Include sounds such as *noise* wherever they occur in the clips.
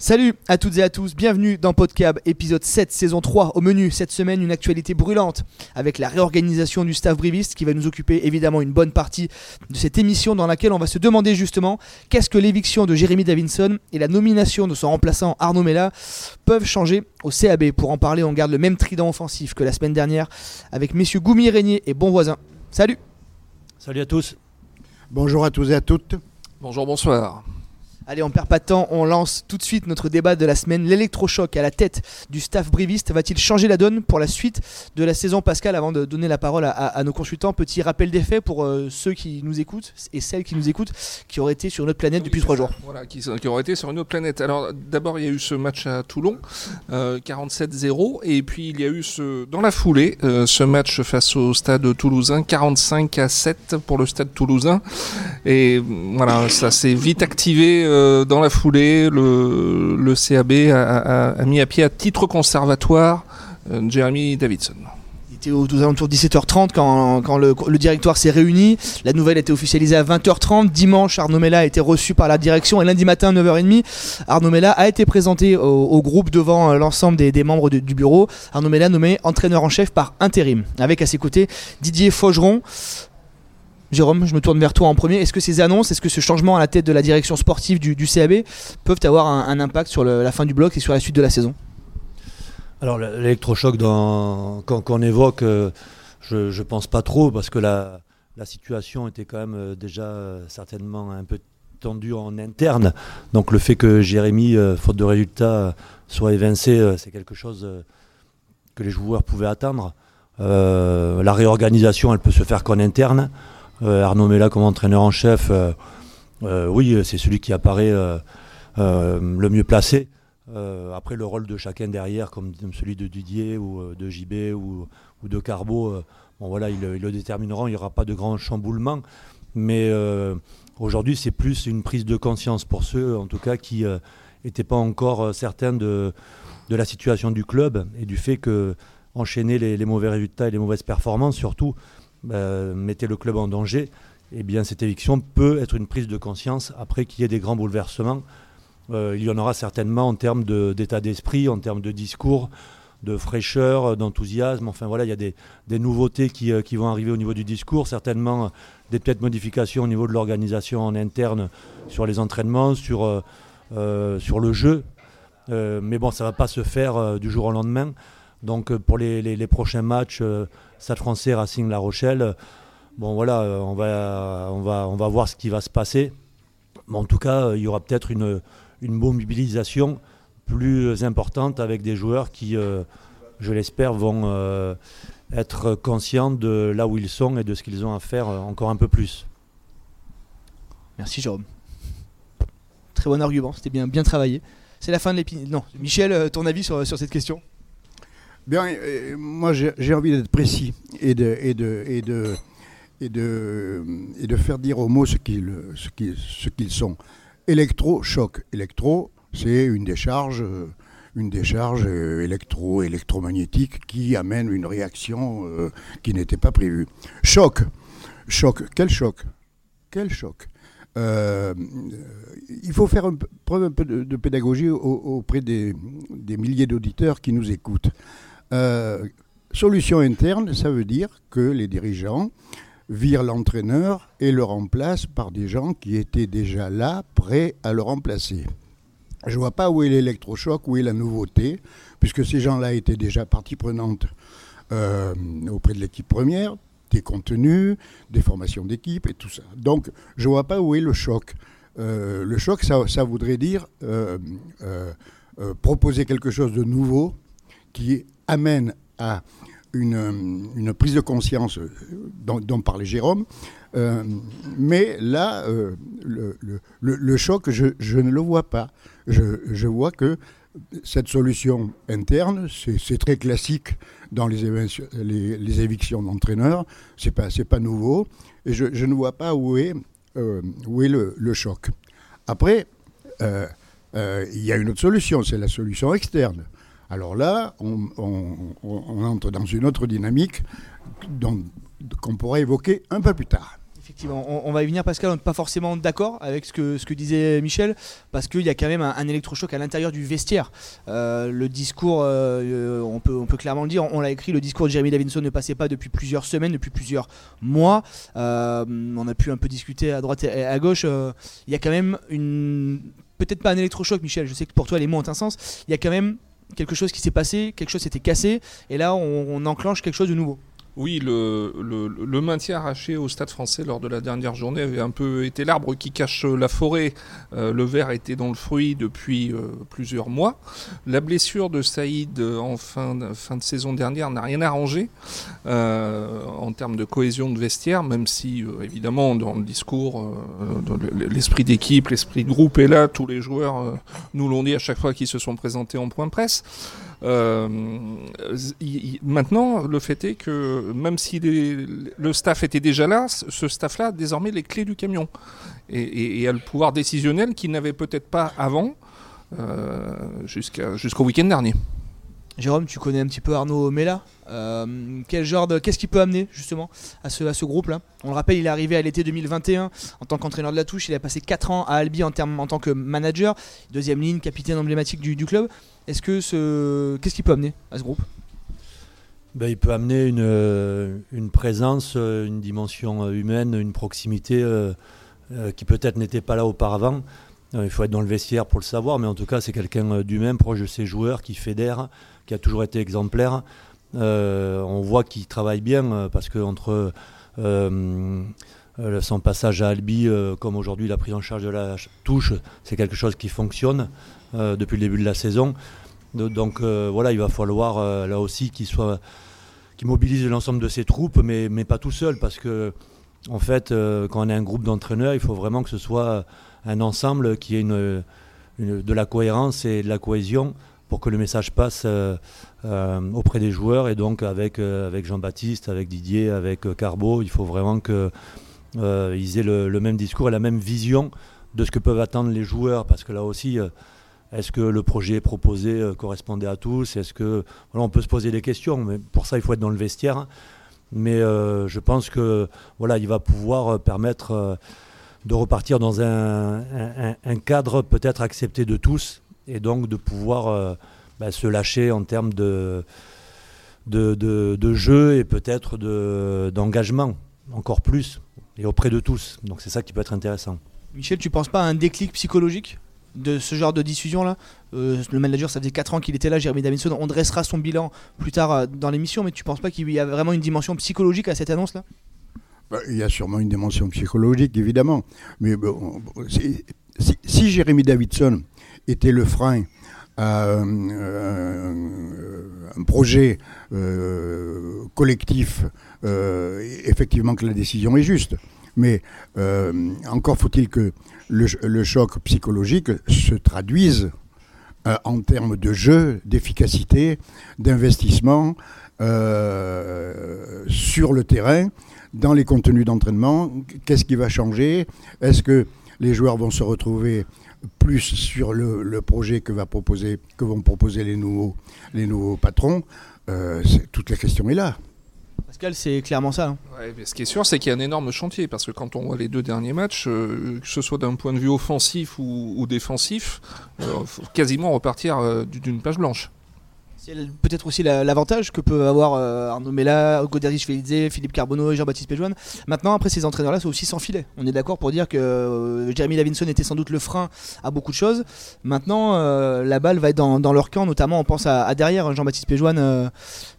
Salut à toutes et à tous, bienvenue dans Podcab, épisode 7, saison 3. Au menu, cette semaine, une actualité brûlante avec la réorganisation du staff briviste qui va nous occuper évidemment une bonne partie de cette émission dans laquelle on va se demander justement qu'est-ce que l'éviction de Jérémy Davinson et la nomination de son remplaçant Arnaud Mella peuvent changer au CAB. Pour en parler, on garde le même trident offensif que la semaine dernière avec messieurs Goumi, Régnier et Bonvoisin. Salut Salut à tous Bonjour à tous et à toutes. Bonjour, bonsoir. Allez, on perd pas de temps, on lance tout de suite notre débat de la semaine. L'électrochoc à la tête du staff briviste va-t-il changer la donne pour la suite de la saison Pascal Avant de donner la parole à, nos consultants, petit rappel des faits pour euh, ceux qui nous écoutent et celles qui nous écoutent qui auraient été sur notre planète depuis trois jours. Voilà, qui, auraient été sur une autre planète. Alors d'abord, il y a eu ce match à Toulon, 47-0, euh, et puis il y a eu ce, dans la foulée euh, ce match face au stade toulousain, 45 à 7 pour le stade toulousain. Et voilà, ça s'est vite activé euh, dans la foulée, le, CAB a, mis à pied à titre conservatoire euh, Jeremy Davidson. Il était aux, alentours de 17h30 quand, le, directoire s'est réuni. La nouvelle a été officialisée à 20h30. Dimanche, Arnaud Mella a été reçu par la direction et lundi matin, 9h30, Arnaud Mella a été présenté au, groupe devant euh, l'ensemble des, membres du bureau. Arnaud Mella nommé entraîneur en chef par intérim. Avec à ses côtés Didier Faugeron, Jérôme, je me tourne vers toi en premier. Est-ce que ces annonces, est-ce que ce changement à la tête de la direction sportive du, CAB peuvent avoir un, impact sur la fin du bloc et sur la suite de la saison? Alors l'électrochoc qu'on évoque, euh, je ne pense pas trop parce que la, situation était quand même euh, déjà euh, certainement un peu tendue en interne. Donc le fait que Jérémy, faute de résultats, soit évincé, c'est quelque chose que les joueurs pouvaient attendre. la réorganisation, elle peut se faire qu'en interne. Euh, Arnaud Mella comme entraîneur en chef, euh, euh, oui, c'est celui qui apparaît le mieux placé. après, le rôle de chacun derrière, comme celui de Didier ou de JB ou, de Carbo, bon, voilà, ils, le détermineront. Il n'y aura pas de grand chamboulement. Mais aujourd'hui, c'est plus une prise de conscience pour ceux, en tout cas, qui n'étaient pas encore certains de, la situation du club et du fait que enchaîner les mauvais résultats et les mauvaises performances, surtout, euh, mettez le club en danger, eh bien cette éviction peut être une prise de conscience après qu'il y ait des grands bouleversements. Euh, il y en aura certainement en termes d'état d'esprit, en termes de discours, de fraîcheur, d'enthousiasme. Enfin voilà, il y a des, nouveautés qui, euh, qui, vont arriver au niveau du discours, certainement des peut-être modifications au niveau de l'organisation en interne sur les entraînements, sur, sur le jeu. mais bon, ça ne va pas se faire du jour au lendemain. Donc pour les, prochains matchs, Stade français, Racing La Rochelle. Bon voilà, euh, on va, voir ce qui va se passer. Mais en tout cas, il y aura peut-être une, mobilisation plus importante avec des joueurs qui, euh, je l'espère, vont euh, être conscients de là où ils sont et de ce qu'ils ont à faire encore un peu plus. Merci Jérôme. Très bon argument, c'était bien, travaillé. C'est la fin de l'épisode. Non, Michel, ton avis sur cette question? Bien, euh, moi j'ai envie d'être précis et de, et, de, et, de, et, de, et de faire dire aux mots ce qu'ils ce qu'ils sont. Électrochoc. Électro, c'est une décharge, une décharge euh, électro, électromagnétique qui amène une réaction euh, qui n'était pas prévue. Choc. Choc. Quel choc? Quel choc? Il faut faire preuve un peu de, pédagogie auprès des milliers d'auditeurs qui nous écoutent. Euh, solution interne, ça veut dire que les dirigeants virent l'entraîneur et le remplacent par des gens qui étaient déjà là, prêts à le remplacer. Je ne vois pas où est l'électrochoc, où est la nouveauté, puisque ces gens-là étaient déjà partie prenante euh, auprès de l'équipe première, des contenus, des formations d'équipe et tout ça. Donc, je ne vois pas où est le choc. Euh, le choc, ça, ça voudrait dire proposer quelque chose de nouveau qui amène à une, prise de conscience dont, parlait Jérôme. Euh, mais là, euh, le, choc, je, ne le vois pas. Je, vois que cette solution interne, c'est très classique dans les, évictions d'entraîneurs, c'est pas, pas nouveau, et je, ne vois pas où est, euh, où est le, choc. Après, il y a une autre solution, c'est la solution externe. Alors là, on, entre dans une autre dynamique qu'on pourrait évoquer un peu plus tard. Effectivement, on, va y venir Pascal, on n'est pas forcément d'accord avec ce que, ce que disait Michel, parce qu'il y a quand même un, électrochoc à l'intérieur du vestiaire. Euh, le discours, euh, on, peut, on peut clairement le dire, on, l'a écrit, le discours de Jeremy Davidson ne passait pas depuis plusieurs semaines, depuis plusieurs mois. Euh, on a pu un peu discuter à droite et à gauche. il y a quand même une... Peut-être pas un électrochoc, Michel, je sais que pour toi les mots ont un sens. Il y a quand même quelque chose qui s'est passé, quelque chose s'était cassé, et là on enclenche quelque chose de nouveau. Oui, le, maintien arraché au Stade français lors de la dernière journée avait un peu été l'arbre qui cache la forêt. Euh, le verre était dans le fruit depuis euh, plusieurs mois. La blessure de Saïd en fin de, saison dernière n'a rien arrangé euh, en termes de cohésion de vestiaire, même si évidemment dans le discours, l'esprit d'équipe, l'esprit de groupe est là. Tous les joueurs nous l'ont dit à chaque fois qu'ils se sont présentés en point presse. Euh, maintenant, le fait est que même si le staff était déjà là, ce staff-là a désormais les clés du camion et, a le pouvoir décisionnel qu'il n'avait peut-être pas avant, euh, jusqu'au week-end dernier. Jérôme, tu connais un petit peu Arnaud Mella. Euh, quel genre de, qu'est-ce qu'il peut amener justement à ce, groupe-là? On le rappelle, il est arrivé à l'été 2021 en tant qu'entraîneur de la touche. Il a passé 4 ans à Albi en, tant que manager, deuxième ligne, capitaine emblématique du club. Est-ce que ce, qu'est-ce qu'il peut amener à ce groupe? Ben, il peut amener une, euh, une, présence, euh, une dimension humaine, une proximité qui peut-être n'était pas là auparavant. il faut être dans le vestiaire pour le savoir, mais en tout cas, c'est quelqu'un d'humain, proche de ses joueurs, qui fédère, qui a toujours été exemplaire. Euh, on voit qu'il travaille bien euh, parce que entre euh, son passage à Albi, comme aujourd'hui la prise en charge de la touche, c'est quelque chose qui fonctionne depuis le début de la saison. Donc voilà, il va falloir là aussi qu'il soit, qu'il mobilise l'ensemble de ses troupes, mais, mais pas tout seul, parce que en fait, quand on est un groupe d'entraîneurs, il faut vraiment que ce soit un ensemble qui ait une, de la cohérence et de la cohésion pour que le message passe euh, euh, auprès des joueurs. Et donc avec, euh, avec Jean-Baptiste, avec Didier, avec Carbo, il faut vraiment qu'ils aient le, même discours et la même vision de ce que peuvent attendre les joueurs. Parce que là aussi, est-ce que le projet proposé correspondait à tous? Est-ce que on peut se poser des questions, mais pour ça il faut être dans le vestiaire. Mais je pense que voilà, il va pouvoir permettre de repartir dans un, cadre peut-être accepté de tous et donc de pouvoir euh, bah, se lâcher en termes de, jeu et peut-être d'engagement, encore plus, et auprès de tous. Donc c'est ça qui peut être intéressant. Michel, tu penses pas à un déclic psychologique? De ce genre de diffusion là euh, Le manager, ça faisait 4 ans qu'il était là, Jérémy Davidson. On dressera son bilan plus tard euh, dans l'émission, mais tu penses pas qu'il y a vraiment une dimension psychologique à cette annonce là bah, Il y a sûrement une dimension psychologique, évidemment. Mais bon, si, Jérémy Davidson était le frein à euh, un projet collectif, effectivement que la décision est juste. Mais encore faut-il que le, choc psychologique se traduise en termes de jeu, d'efficacité, d'investissement sur le terrain, dans les contenus d'entraînement. Qu'est-ce qui va changer? Est-ce que les joueurs vont se retrouver plus sur le, projet que, que vont proposer les nouveaux, les nouveaux patrons, euh, toute la question est là. Pascal, c'est clairement ça. Hein. ce qui est sûr, c'est qu'il y a un énorme chantier, parce que quand on voit les deux derniers matchs, euh, que ce soit d'un point de vue offensif ou, défensif, euh, faut quasiment repartir d'une page blanche peut-être aussi l'avantage que peut avoir euh, Arnaud Mella, Goderic Felize, Philippe Carbonneau et Jean-Baptiste Péjoine. Maintenant, après ces entraîneurs-là, c'est aussi sans filet. On est d'accord pour dire que euh, Jeremy Lavinson était sans doute le frein à beaucoup de choses. Maintenant, euh, la balle va être dans, leur camp, notamment on pense à, derrière. Jean-Baptiste Péjoine,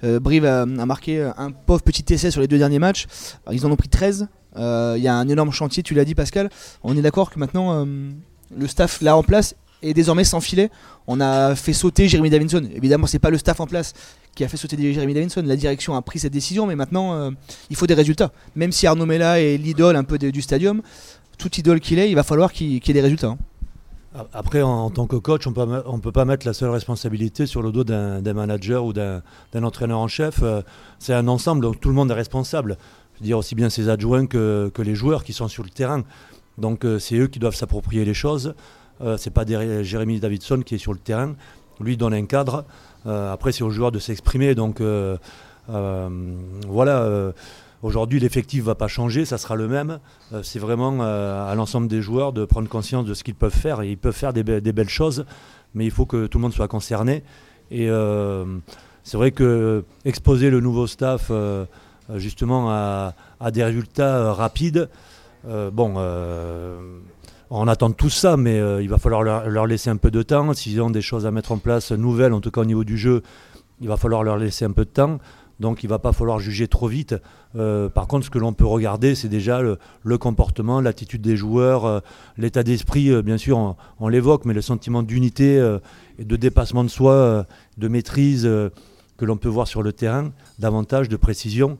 Brive a, marqué un pauvre petit essai sur les deux derniers matchs. ils en ont pris 13. Il y a un énorme chantier, tu l'as dit Pascal. On est d'accord que maintenant, le staff là en place et désormais sans filet. On a fait sauter Jérémy Davinson. Évidemment, c'est pas le staff en place qui a fait sauter Jérémy Davinson. La direction a pris cette décision, mais maintenant, euh, il faut des résultats. Même si Arnaud Mella est l'idole un peu du stadium, tout idole qu'il est, il va falloir qu'il y ait des résultats. Hein. Après, en, tant que coach, on ne peut pas mettre la seule responsabilité sur le dos d'un manager ou d'un entraîneur en chef. Euh, c'est un ensemble, donc tout le monde est responsable. Je veux dire aussi bien ses adjoints que, les joueurs qui sont sur le terrain. Donc euh, c'est eux qui doivent s'approprier les choses. Euh, c'est pas Jérémy Davidson qui est sur le terrain. Lui donne un cadre. Euh, après, c'est aux joueurs de s'exprimer. Donc euh, voilà. Aujourd'hui, l'effectif ne va pas changer, ça sera le même. c'est vraiment à l'ensemble des joueurs de prendre conscience de ce qu'ils peuvent faire. Et ils peuvent faire des, belles choses, mais il faut que tout le monde soit concerné. Et c'est vrai que exposer le nouveau staff justement à, à, des résultats rapides, bon on attend tout ça, mais euh, il va falloir leur, laisser un peu de temps. S'ils ont des choses à mettre en place nouvelles, en tout cas au niveau du jeu, il va falloir leur laisser un peu de temps. Donc il ne va pas falloir juger trop vite. Euh, par contre, ce que l'on peut regarder, c'est déjà le, comportement, l'attitude des joueurs, euh, l'état d'esprit, bien sûr, on, l'évoque, mais le sentiment d'unité et de dépassement de soi, de maîtrise que l'on peut voir sur le terrain, davantage de précision.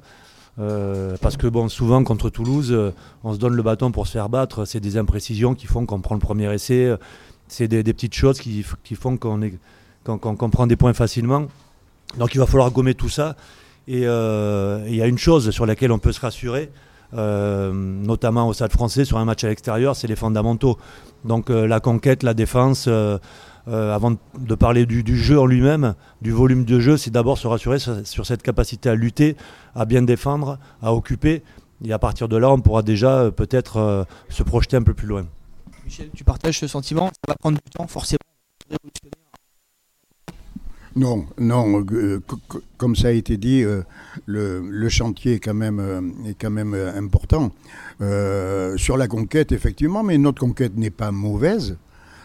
Euh, parce que bon, souvent contre Toulouse, euh, on se donne le bâton pour se faire battre. C'est des imprécisions qui font qu'on prend le premier essai. C'est des, petites choses qui, font qu'on prend des points facilement. Donc il va falloir gommer tout ça. Et euh, il y a une chose sur laquelle on peut se rassurer, notamment au Stade français, sur un match à l'extérieur, c'est les fondamentaux. Donc la conquête, la défense, euh, avant de parler du, jeu en lui-même, du volume de jeu, c'est d'abord se rassurer sur, cette capacité à lutter, à bien défendre, à occuper. Et à partir de là, on pourra déjà euh, peut-être euh, se projeter un peu plus loin. Michel, tu partages ce sentiment Ça va prendre du temps, forcément. Non, non, comme ça a été dit, le, chantier est quand même, est quand même important. sur la conquête, effectivement, mais notre conquête n'est pas mauvaise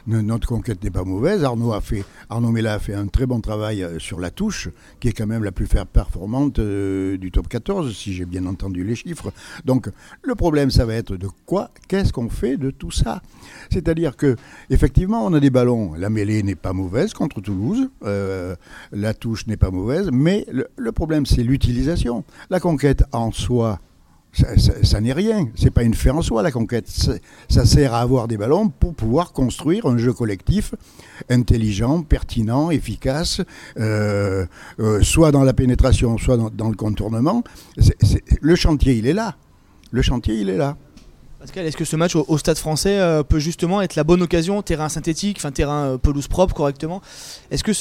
notre conquête n'est pas mauvaise. Arnaud, a fait, Arnaud Mella a fait un très bon travail euh, sur la touche, qui est quand même la plus performante euh, du top 14, si j'ai bien entendu les chiffres. Donc le problème, ça va être de quoi Qu'est-ce qu'on fait de tout ça? C'est-à-dire que effectivement, on a des ballons. La mêlée n'est pas mauvaise contre Toulouse, euh, la touche n'est pas mauvaise, mais le problème, c'est l'utilisation. La conquête en soi, ça, n'est rien. C'est pas une fin en soi la conquête. Ça sert à avoir des ballons pour pouvoir construire un jeu collectif intelligent, pertinent, efficace, euh, euh, soit dans la pénétration, soit dans, le contournement. le chantier, il est là. Le chantier, il est là. Pascal, est-ce que ce match au, Stade français euh, peut justement être la bonne occasion, terrain synthétique, terrain pelouse propre correctement? Est-ce que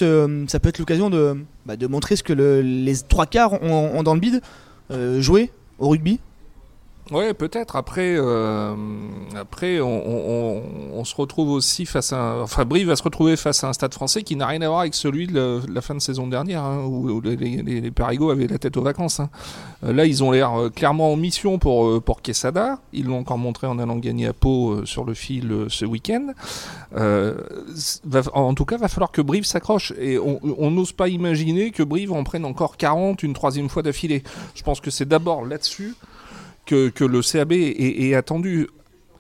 ça peut être l'occasion de, bah, montrer ce que les trois quarts ont, dans le bide Jouer au rugby? Ouais, peut-être. Après, euh, après on, se retrouve aussi face à. enfin, Brive va se retrouver face à un stade français qui n'a rien à voir avec celui de la, fin de saison dernière, hein, où, les, les, Parigots avaient la tête aux vacances. Hein. Euh, là, ils ont l'air euh, clairement en mission pour, pour Quesada. Ils l'ont encore montré en allant gagner à Pau sur le fil ce week-end. en tout cas, va falloir que Brive s'accroche. Et on n'ose pas imaginer que Brive en prenne encore 40 une troisième fois d'affilée. Je pense que c'est d'abord là-dessus que, le CAB est, attendu.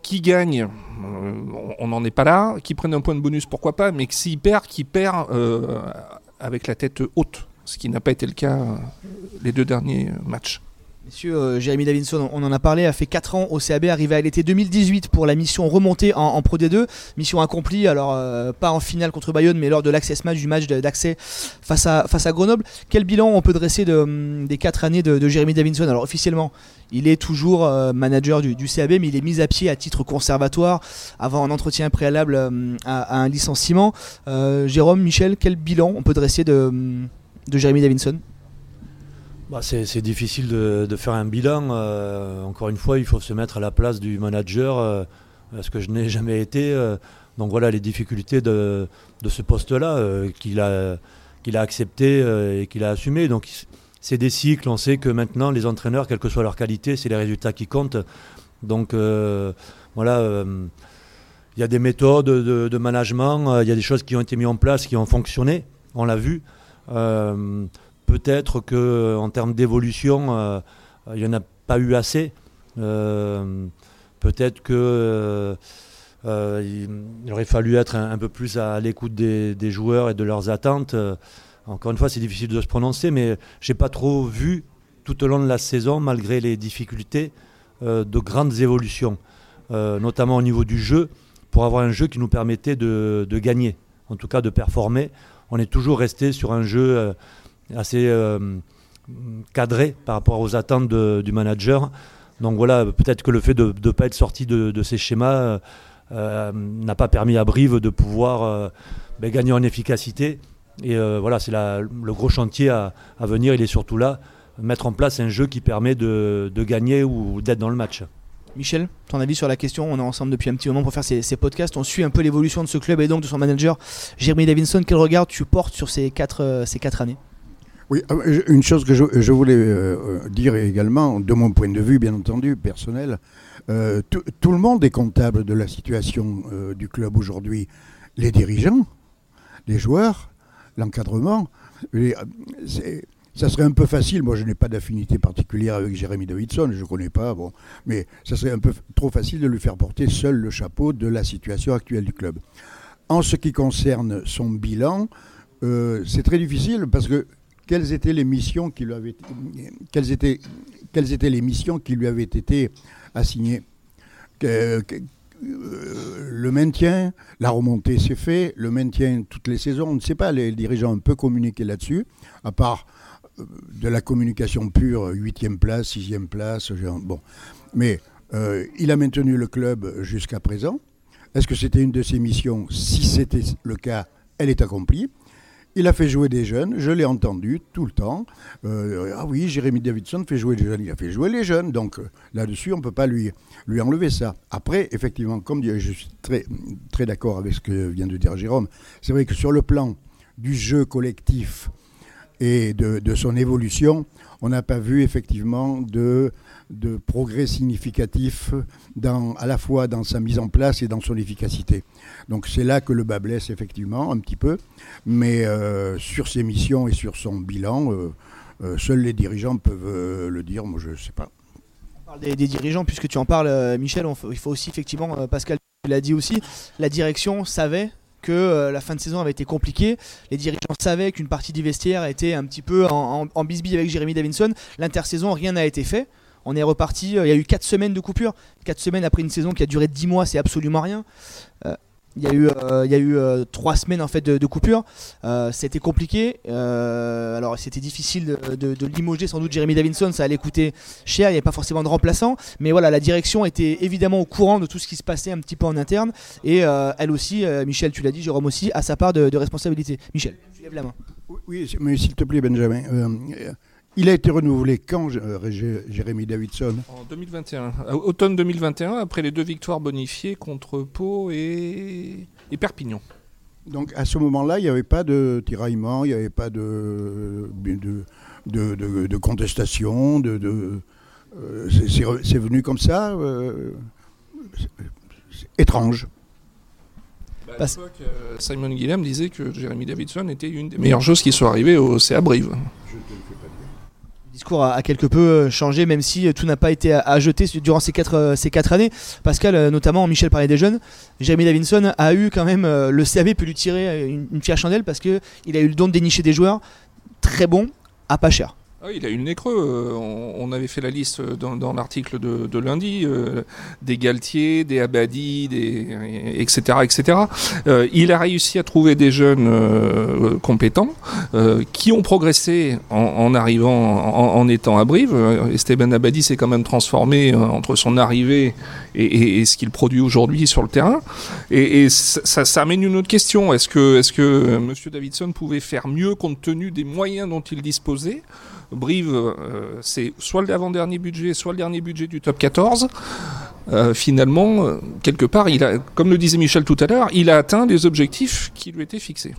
Qui gagne euh, On n'en est pas là. Qui prenne un point de bonus, pourquoi pas. Mais s'il perd, qui perd euh, avec la tête haute. Ce qui n'a pas été le cas euh, les deux derniers matchs. Monsieur euh, Jérémy Davidson, on en a parlé, a fait 4 ans au CAB, arrivé à l'été 2018 pour la mission remontée en, Pro D2. Mission accomplie, alors euh, pas en finale contre Bayonne, mais lors de l'access match du match d'accès face à, Grenoble. Quel bilan on peut dresser hum, des 4 années de, Jérémy Davidson Alors officiellement, il est toujours euh, manager du, CAB, mais il est mis à pied à titre conservatoire avant un entretien préalable hum, à, un licenciement. Jérôme, Michel, quel bilan on peut dresser de, hum, de Jérémy Davidson bah, c'est difficile de, faire un bilan. Euh, encore une fois, il faut se mettre à la place du manager, euh, ce que je n'ai *laughs* jamais été. Euh. donc voilà les difficultés de, ce poste-là qu'il a, qu'il a accepté et qu'il a assumé. Donc c'est des cycles. On sait que maintenant, les entraîneurs, quelle que soit leur qualité, c'est les résultats qui comptent. Donc voilà, il y a des méthodes de, de management, il y a des choses qui ont été mises en place, qui ont fonctionné. On l'a vu peut-être que en termes d'évolution, euh, il n'y en a pas eu assez. Euh, peut-être que euh, il, aurait fallu être un, peu plus à, l'écoute des, joueurs et de leurs attentes. encore une fois, c'est difficile de se prononcer, mais j'ai pas trop vu tout au long de la saison, malgré les difficultés, de grandes évolutions, notamment au niveau du jeu, pour avoir un jeu qui nous permettait de, gagner, en tout cas de performer. On est toujours resté sur un jeu assez euh, cadré par rapport aux attentes du manager. Donc voilà, peut-être que le fait de ne pas être sorti de, ces schémas euh, euh, n'a pas permis à Brive de pouvoir ben, gagner en efficacité. Et voilà, c'est le gros chantier à, venir, il est surtout là. mettre en place un jeu qui permet de, gagner ou d'être dans le match. Michel, ton avis sur la question? On est ensemble depuis un petit moment pour faire ces, podcasts. On suit un peu l'évolution de ce club et donc de son manager, Jeremy Davinson. Quel regard tu portes sur ces quatre années? Oui, euh, une chose que je, voulais euh, dire également, de mon point de vue, bien entendu, personnel, euh, tout, le monde est comptable de la situation euh, du club aujourd'hui. Les dirigeants, les joueurs, l'encadrement. Ça serait un peu facile, moi je n'ai pas d'affinité particulière avec Jérémy Davidson, je ne connais pas, bon, mais ça serait un peu trop facile de lui faire porter seul le chapeau de la situation actuelle du club. En ce qui concerne son bilan, euh, c'est très difficile parce que quelles étaient les missions qui lui avaient quelles étaient, quelles étaient les missions qui lui avaient été assignées euh, le maintien, la remontée c'est fait, le maintien toutes les saisons, on ne sait pas, les dirigeants ont peu communiqué là-dessus, à part euh, de la communication pure, huitième place, sixième place, bon. Mais euh, il a maintenu le club jusqu'à présent. Est-ce que c'était une de ses missions? Si c'était le cas, elle est accomplie. Il a fait jouer des jeunes, je l'ai entendu tout le temps. Euh, ah oui, Jérémy Davidson fait jouer des jeunes, il a fait jouer les jeunes, donc euh, là-dessus, on ne peut pas lui, enlever ça. Après, effectivement, comme je suis très, d'accord avec ce que vient de dire Jérôme, c'est vrai que sur le plan du jeu collectif et de son évolution, on n'a pas vu effectivement de, de progrès significatif dans, à la fois dans sa mise en place et dans son efficacité. Donc c'est là que le bas blesse effectivement un petit peu, mais euh, sur ses missions et sur son bilan, euh, euh, seuls les dirigeants peuvent le dire, moi je ne sais pas. On parle des, dirigeants, puisque tu en parles, Michel. il faut aussi, effectivement, Pascal l'a dit aussi, la direction savait que la fin de saison avait été compliquée. Les dirigeants savaient qu'une partie du vestiaire était un petit peu en, en, en bisbille avec Jérémy Davinson. L'intersaison, rien n'a été fait. On est reparti. euh, Il y a eu 4 semaines de coupure. 4 semaines après une saison qui a duré 10 mois, c'est absolument rien. Euh, il y a eu, euh, il y a eu euh, trois semaines en fait de, coupure. C'était compliqué. Alors c'était difficile de, limoger sans doute Jérémy Davinson. Ça allait coûter cher. Il n'y avait pas forcément de remplaçant. Mais voilà, la direction était évidemment au courant de tout ce qui se passait un petit peu en interne. Et elle aussi, Michel, tu l'as dit, Jérôme aussi, a sa part de, responsabilité. Michel, tu lèves la main. Oui, mais s'il te plaît Benjamin, il a été renouvelé quand euh, Ré- Jérémy Davidson? En 2021, euh, automne 2021, après les deux victoires bonifiées contre Pau et, et Perpignan. Donc à ce moment-là, il n'y avait pas de tiraillement, il n'y avait pas de, de, de, de- de contestation, de, de- euh, c'est- venu comme ça, euh, étrange. Bah, à Parce- l'époque, Simon Guillem disait que Jérémy Davidson était une des meilleures choses qui soit arrivées au CA Brive. Le discours a, quelque peu euh, changé, même si euh, tout n'a pas été à, à jeter durant ces quatre, euh, ces quatre années. Pascal, euh, notamment, Michel parlait des jeunes. Jérémy Davinson a eu quand même, euh, le CAB peut lui tirer euh, une, une fière chandelle parce qu'il a eu le don de dénicher des joueurs très bons à pas cher. Ah il a eu le nez creux. Euh, On, avait fait la liste dans, dans l'article de, lundi euh, des Galtier, des Abadi, des, etc. etc. Euh, il a réussi à trouver des jeunes euh, compétents euh, qui ont progressé en, arrivant, en, étant à Brive. Euh, Esteban Abadi s'est quand même transformé euh, entre son arrivée et, ce qu'il produit aujourd'hui sur le terrain. Et, ça, amène une autre question. Est-ce que, est-ce que euh, Monsieur Davidson pouvait faire mieux compte tenu des moyens dont il disposait Brive, euh, c'est soit l'avant-dernier budget, soit le dernier budget du top 14. Euh, finalement, euh, quelque part, il a, comme le disait Michel tout à l'heure, il a atteint les objectifs qui lui étaient fixés.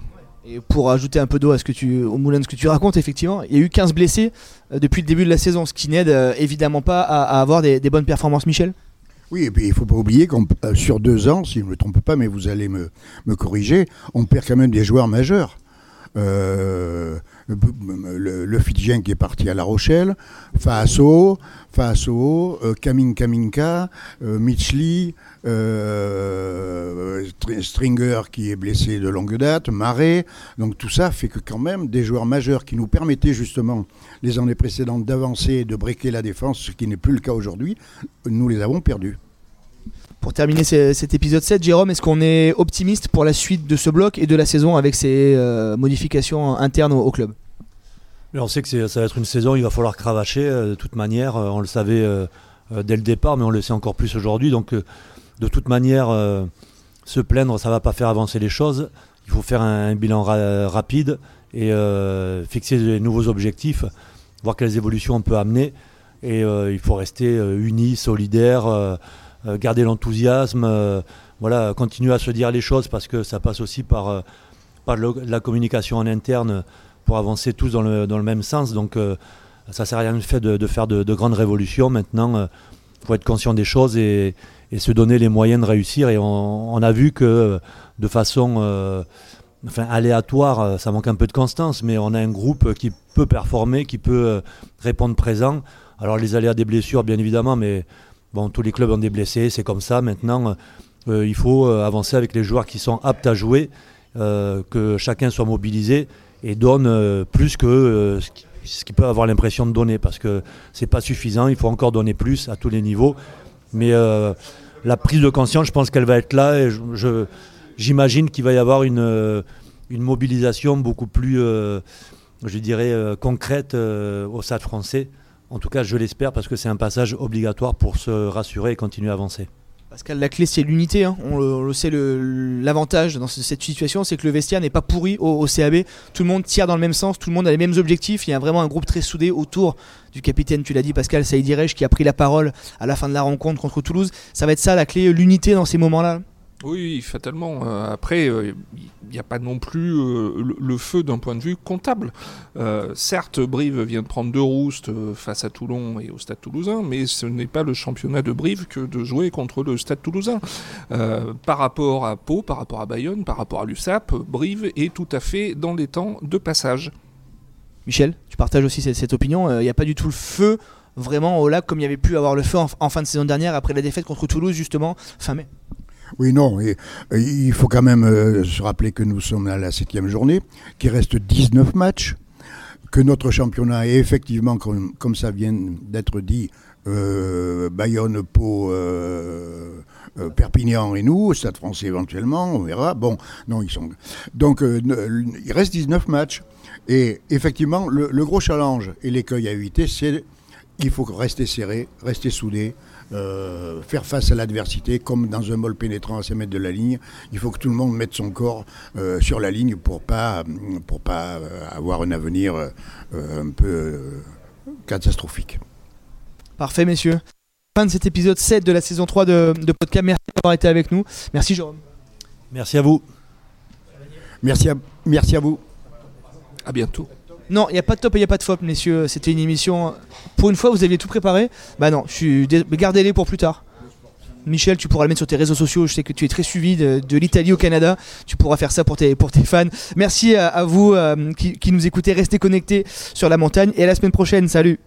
Et pour ajouter un peu d'eau à ce que tu, au moulin de ce que tu racontes, effectivement, il y a eu 15 blessés euh, depuis le début de la saison, ce qui n'aide euh, évidemment pas à, à avoir des, des bonnes performances, Michel. Oui, et puis il ne faut pas oublier qu'on euh, sur deux ans, si je ne me trompe pas, mais vous allez me, me corriger, on perd quand même des joueurs majeurs. Euh, le, Fidjien qui est parti à La Rochelle, Faaso, Faaso, euh, Kamin Kaminka, euh, Mitchell, euh, Str- Stringer qui est blessé de longue date, Marais. Donc tout ça fait que quand même des joueurs majeurs qui nous permettaient justement les années précédentes d'avancer et de breaker la défense, ce qui n'est plus le cas aujourd'hui, nous les avons perdus. Pour terminer ce- cet épisode 7, Jérôme, est-ce qu'on est optimiste pour la suite de ce bloc et de la saison avec ces euh, modifications internes au, club? On sait que ça va être une saison, il va falloir cravacher euh, de toute manière. euh, on le savait dès le départ, mais on le sait encore plus aujourd'hui. Donc, de toute manière, se plaindre, ça va pas faire avancer les choses. Il faut faire un, bilan ra- rapide et fixer de nouveaux objectifs. voir quelles évolutions on peut amener. Et il faut rester unis, solidaires, garder l'enthousiasme, voilà, continuer à se dire les choses parce que ça passe aussi par, par la communication en interne pour avancer tous dans le, dans le même sens. Donc ça ne sert à rien de, faire de, grandes révolutions. Maintenant, il faut être conscient des choses et, se donner les moyens de réussir. Et on, a vu que de façon aléatoire, euh, ça manque un peu de constance, mais on a un groupe qui peut performer, qui peut euh, répondre présent. Alors les aléas des blessures, bien évidemment, mais bon, tous les clubs ont des blessés, c'est comme ça. Maintenant, euh, il faut avancer avec les joueurs qui sont aptes à jouer, que chacun soit mobilisé et donne plus que ce qu'il peut avoir l'impression de donner, parce que c'est pas suffisant. Il faut encore donner plus à tous les niveaux. Mais la prise de conscience, je pense qu'elle va être là. Et j'imagine qu'il va y avoir une, euh, une mobilisation beaucoup plus, euh, je dirais, euh, concrète au Stade français. En tout cas, je l'espère parce que c'est un passage obligatoire pour se rassurer et continuer à avancer. Pascal, la clé c'est l'unité. Hein. On, le, sait, l'avantage dans cette situation, c'est que le vestiaire n'est pas pourri au, CAB. Tout le monde tire dans le même sens, tout le monde a les mêmes objectifs. Il y a vraiment un groupe très soudé autour du capitaine, tu l'as dit, Pascal Saïdi qui a pris la parole à la fin de la rencontre contre Toulouse. Ça va être ça la clé, l'unité dans ces moments-là? Oui, fatalement. Euh, après, il euh, n'y a pas non plus euh, le, feu d'un point de vue comptable. certes, Brive vient de prendre deux roustes face à Toulon et au Stade toulousain, mais ce n'est pas le championnat de Brive que de jouer contre le Stade toulousain. par rapport à Pau, par rapport à Bayonne, par rapport à l'USAP, Brive est tout à fait dans les temps de passage. Michel, tu partages aussi cette, opinion. Il n'y a pas du tout le feu vraiment au lac comme il y avait pu avoir le feu en fin de saison dernière après la défaite contre Toulouse, justement, fin mai. Oui, non, il faut quand même euh, se rappeler que nous sommes à la septième journée, qu'il reste 19 matchs, que notre championnat est effectivement, comme, ça vient d'être dit, euh, Bayonne, Pau, euh, Perpignan et nous, Stade français éventuellement, on verra. Bon, non, ils sont. Donc, il reste 19 matchs. Et effectivement, le, gros challenge et l'écueil à éviter, c'est il faut rester serré, rester soudé, euh, faire face à l'adversité, comme dans un bol pénétrant à 5 mètres de la ligne. Il faut que tout le monde mette son corps euh, sur la ligne pour pas, pour pas euh, avoir un avenir un peu catastrophique. Parfait, messieurs. Fin de cet épisode 7 de la saison 3 de, de podcast. Merci d'avoir été avec nous. Merci, Jérôme. Merci à vous. Merci à, merci à vous. À bientôt. Non, il n'y a pas de top et il n'y a pas de flop, messieurs. C'était une émission. Pour une fois, vous aviez tout préparé. Bah non, gardez-les pour plus tard. Michel, tu pourras le mettre sur tes réseaux sociaux. Je sais que tu es très suivi de, l'Italie au Canada. Tu pourras faire ça pour tes, pour tes fans. Merci à, vous euh, qui, qui nous écoutez. Restez connectés sur la montagne. Et à la semaine prochaine. Salut